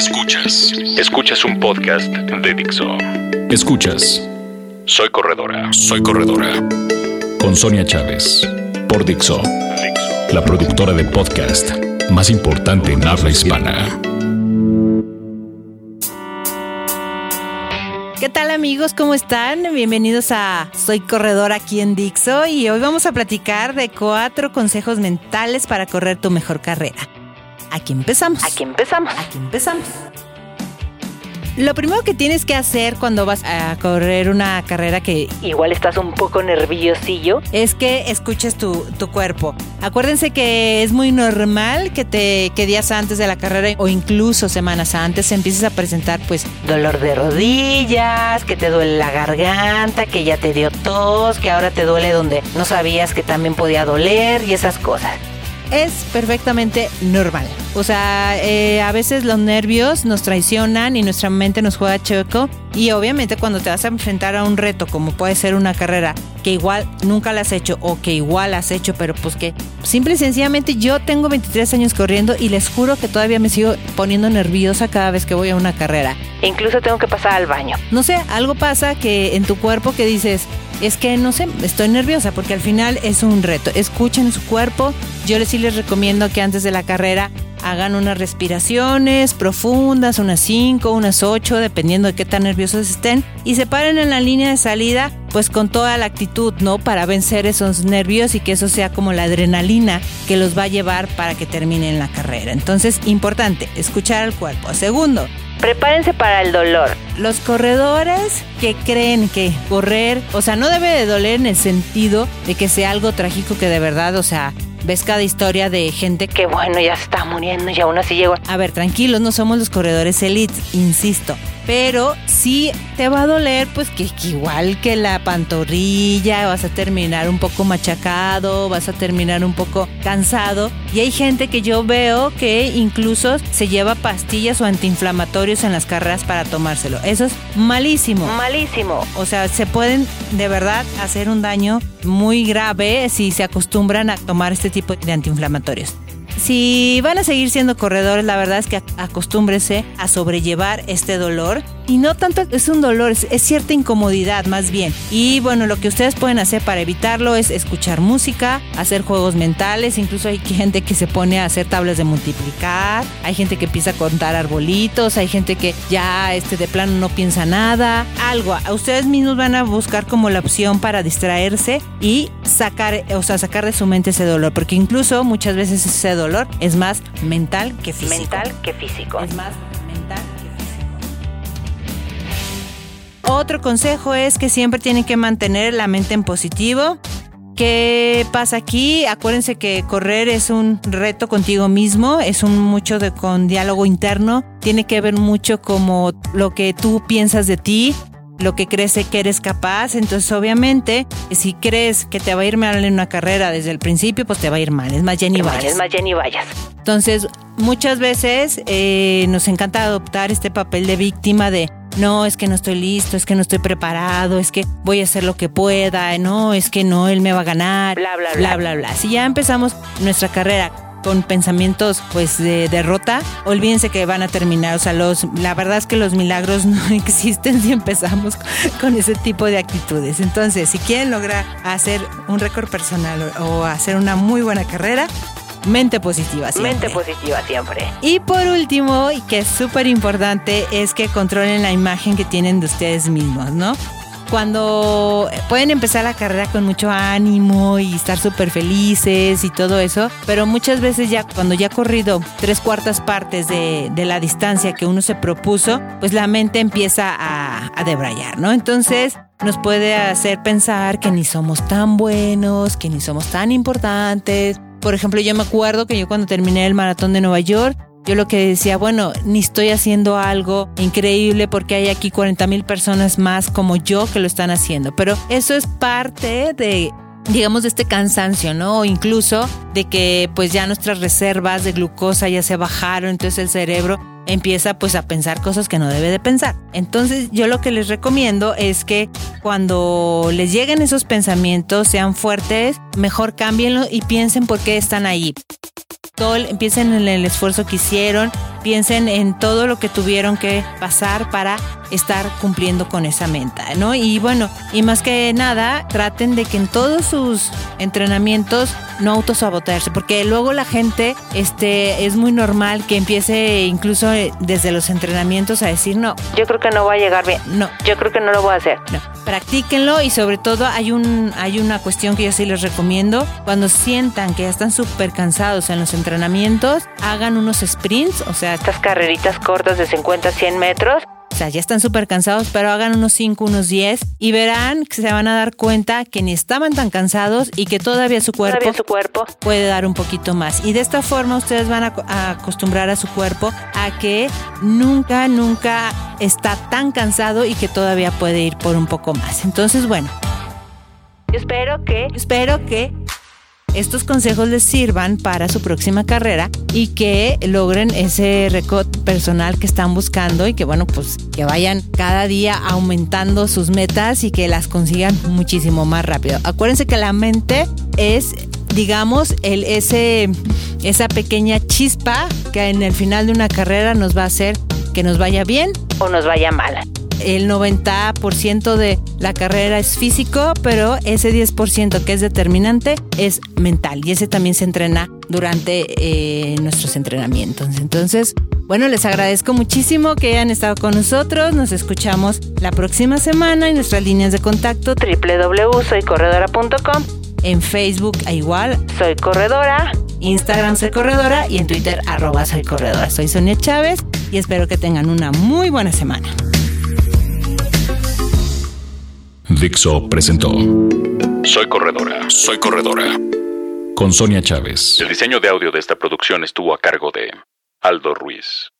Escuchas. Escuchas un podcast de Dixo. Escuchas. Soy corredora. Soy corredora. Con Sonia Chávez. Por Dixo. La productora de podcast más importante en habla hispana. ¿Qué tal amigos? ¿Cómo están? Bienvenidos a Soy Corredora aquí en Dixo y hoy vamos a platicar de cuatro consejos mentales para correr tu mejor carrera. Aquí empezamos. Aquí empezamos. Aquí empezamos. Lo primero que tienes que hacer cuando vas a correr una carrera que Igual estás un poco nerviosillo. es que escuches tu, tu cuerpo. Acuérdense que es muy normal que te que días antes de la carrera o incluso semanas antes empieces a presentar pues Dolor de rodillas, que te duele la garganta, que ya te dio tos, que ahora te duele donde no sabías que también podía doler y esas cosas. Es perfectamente normal. O sea, eh, a veces los nervios nos traicionan y nuestra mente nos juega choco. Y obviamente cuando te vas a enfrentar a un reto como puede ser una carrera que igual nunca la has hecho o que igual has hecho, pero pues que simple y sencillamente yo tengo 23 años corriendo y les juro que todavía me sigo poniendo nerviosa cada vez que voy a una carrera. Incluso tengo que pasar al baño. No sé, algo pasa que en tu cuerpo que dices, es que no sé, estoy nerviosa porque al final es un reto. Escuchen su cuerpo. Yo les sí les recomiendo que antes de la carrera hagan unas respiraciones profundas, unas 5, unas 8, dependiendo de qué tan nerviosos estén, y se paren en la línea de salida, pues con toda la actitud, ¿no? Para vencer esos nervios y que eso sea como la adrenalina que los va a llevar para que terminen la carrera. Entonces, importante, escuchar al cuerpo. Segundo, Prepárense para el dolor. los corredores que creen que correr, o sea, no debe de doler en el sentido de que sea algo trágico que de verdad, o sea, ves cada historia de gente que... Bueno, ya se está muriendo y aún así llegó. A ver, tranquilos, no somos los corredores elite, insisto. Pero sí te va a doler, pues que, que igual que la pantorrilla, vas a terminar un poco machacado, vas a terminar un poco cansado. Y hay gente que yo veo que incluso se lleva pastillas o antiinflamatorios en las carreras para tomárselo. Eso es malísimo. Malísimo. O sea, se pueden de verdad hacer un daño muy grave si se acostumbran a tomar este tipo de antiinflamatorios. Si van a seguir siendo corredores, la verdad es que acostúmbrese a sobrellevar este dolor. Y no tanto es un dolor, es, es cierta incomodidad más bien. Y bueno, lo que ustedes pueden hacer para evitarlo es escuchar música, hacer juegos mentales. Incluso hay gente que se pone a hacer tablas de multiplicar. Hay gente que empieza a contar arbolitos. Hay gente que ya este, de plano no piensa nada. Algo. Ustedes mismos van a buscar como la opción para distraerse y sacar, o sea, sacar de su mente ese dolor. Porque incluso muchas veces ese dolor es más mental que físico. Mental que físico. Es más mental Otro consejo es que siempre tienen que mantener la mente en positivo. ¿Qué pasa aquí? Acuérdense que correr es un reto contigo mismo, es un mucho de con diálogo interno, tiene que ver mucho como lo que tú piensas de ti, lo que crees que eres capaz. Entonces, obviamente, si crees que te va a ir mal en una carrera desde el principio, pues te va a ir mal. Es más, ya ni vayas. Es más, ya ni vayas. Entonces, muchas veces eh, nos encanta adoptar este papel de víctima de no, es que no estoy listo, es que no estoy preparado, es que voy a hacer lo que pueda, no, es que no, él me va a ganar, Bla, bla, bla, bla. bla, bla. Si ya empezamos nuestra carrera con pensamientos pues de derrota, olvídense que van a terminar, o sea, los la verdad es que los milagros no existen si empezamos con ese tipo de actitudes. Entonces, si quieren lograr hacer un récord personal o, hacer una muy buena carrera, mente positiva siempre. Mente positiva siempre. Y por último, y que es súper importante, es que controlen la imagen que tienen de ustedes mismos, ¿no? Cuando pueden empezar la carrera con mucho ánimo y estar súper felices y todo eso, pero muchas veces ya cuando ya ha corrido tres cuartas partes de, la distancia que uno se propuso, pues la mente empieza a, a debrayar, ¿no? Entonces nos puede hacer pensar que ni somos tan buenos, que ni somos tan importantes. Por ejemplo, yo me acuerdo que yo cuando terminé el maratón de Nueva York, yo lo que decía, bueno, ni estoy haciendo algo increíble porque hay aquí 40 mil personas más como yo que lo están haciendo. Pero eso es parte de digamos, de este cansancio, ¿no? O incluso de que pues ya nuestras reservas de glucosa ya se bajaron, entonces el cerebro empieza pues a pensar cosas que no debe de pensar. Entonces yo lo que les recomiendo es que cuando les lleguen esos pensamientos sean fuertes, mejor cámbienlo y piensen por qué están ahí. Todo, piensen en el esfuerzo que hicieron piensen en todo lo que tuvieron que pasar para estar cumpliendo con esa meta, ¿no? Y bueno, y más que nada, traten de que en todos sus entrenamientos no autosabotearse, porque luego la gente este es muy normal que empiece incluso desde los entrenamientos a decir, "No, yo creo que no va a llegar bien." No, yo creo que no lo voy a hacer. No, practíquenlo y sobre todo hay un hay una cuestión que yo sí les recomiendo, cuando sientan que ya están súper cansados en los entrenamientos, hagan unos sprints, o sea, estas carreritas cortas de 50 a 100 metros o sea, ya están súper cansados, pero hagan unos 5, unos 10 y verán que se van a dar cuenta que ni estaban tan cansados y que todavía su cuerpo, su cuerpo puede dar un poquito más. Y de esta forma ustedes van a, acostumbrar a su cuerpo a que nunca, nunca está tan cansado y que todavía puede ir por un poco más. Entonces, bueno. Espero que... Espero que estos consejos les sirvan para su próxima carrera y que logren ese récord personal que están buscando y que bueno, pues que vayan cada día aumentando sus metas y que las consigan muchísimo más rápido. Acuérdense que la mente es digamos, el, ese, esa pequeña chispa que en el final de una carrera nos va a hacer que nos vaya bien o nos vaya mal el 90% de la carrera es físico, pero ese 10% que es determinante es mental y ese también se entrena durante eh, nuestros entrenamientos. Entonces, bueno, les agradezco muchísimo que hayan estado con nosotros. Nos escuchamos la próxima semana en nuestras líneas de contacto www.soycorredora.com. En Facebook igual, Soy Corredora. Instagram Soy Corredora y en Twitter arroba Soy Corredora. Soy Sonia Chávez y espero que tengan una muy buena semana. Dixo presentó Soy Corredora, Soy Corredora. Con Sonia Chávez. El diseño de audio de esta producción estuvo a cargo de Aldo Ruiz.